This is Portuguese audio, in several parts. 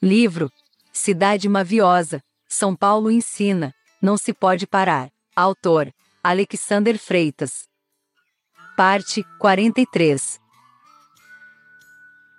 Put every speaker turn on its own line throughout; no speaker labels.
Livro Cidade Maviosa, São Paulo ensina, não se pode parar. Autor Alexander Freitas. Parte 43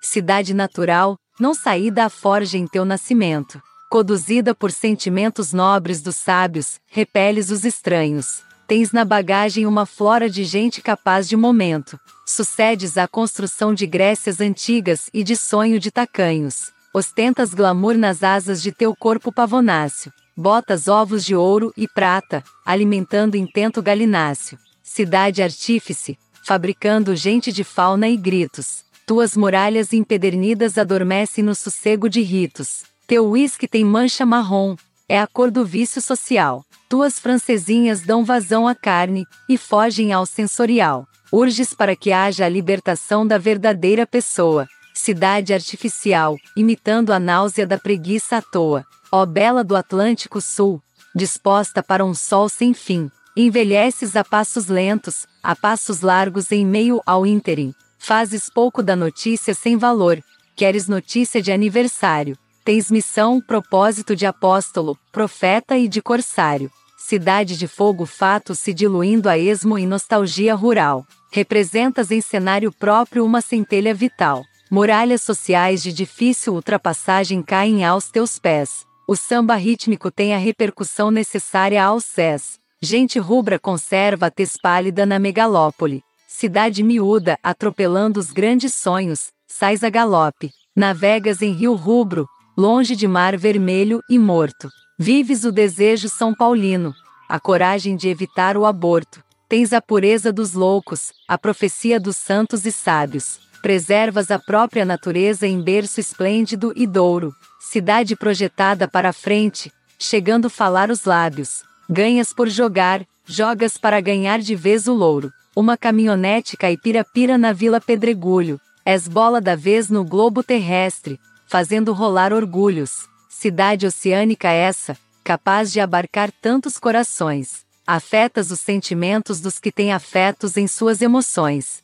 Cidade natural, não saída à forja em teu nascimento. Conduzida por sentimentos nobres dos sábios, repeles os estranhos. Tens na bagagem uma flora de gente capaz de momento. Sucedes à construção de Grécias antigas e de sonho de tacanhos. Ostentas glamour nas asas de teu corpo pavonáceo. Botas ovos de ouro e prata, alimentando intento galináceo. Cidade artífice, fabricando gente de fauna e gritos. Tuas muralhas empedernidas adormecem no sossego de ritos. Teu uísque tem mancha marrom, é a cor do vício social. Tuas francesinhas dão vazão à carne e fogem ao sensorial. Urges para que haja a libertação da verdadeira pessoa. Cidade artificial, imitando a náusea da preguiça à toa. Ó bela do Atlântico Sul, disposta para um sol sem fim. Envelheces a passos lentos, a passos largos em meio ao ínterim. Fazes pouco da notícia sem valor. Queres notícia de aniversário. Tens missão, propósito de apóstolo, profeta e de corsário. Cidade de fogo fato se diluindo a esmo em nostalgia rural. Representas em cenário próprio uma centelha vital. Muralhas sociais de difícil ultrapassagem caem aos teus pés. O samba rítmico tem a repercussão necessária aos cés. Gente rubra conserva a tez pálida na megalópole. Cidade miúda, atropelando os grandes sonhos, sais a galope. Navegas em rio rubro, longe de mar vermelho e morto. Vives o desejo São Paulino, a coragem de evitar o aborto. Tens a pureza dos loucos, a profecia dos santos e sábios. Preservas a própria natureza em berço esplêndido e douro. Cidade projetada para a frente, chegando falar os lábios. Ganhas por jogar, jogas para ganhar de vez o louro. Uma caminhonete caipira-pira na Vila Pedregulho. És bola da vez no globo terrestre, fazendo rolar orgulhos. Cidade oceânica essa, capaz de abarcar tantos corações. Afetas os sentimentos dos que têm afetos em suas emoções.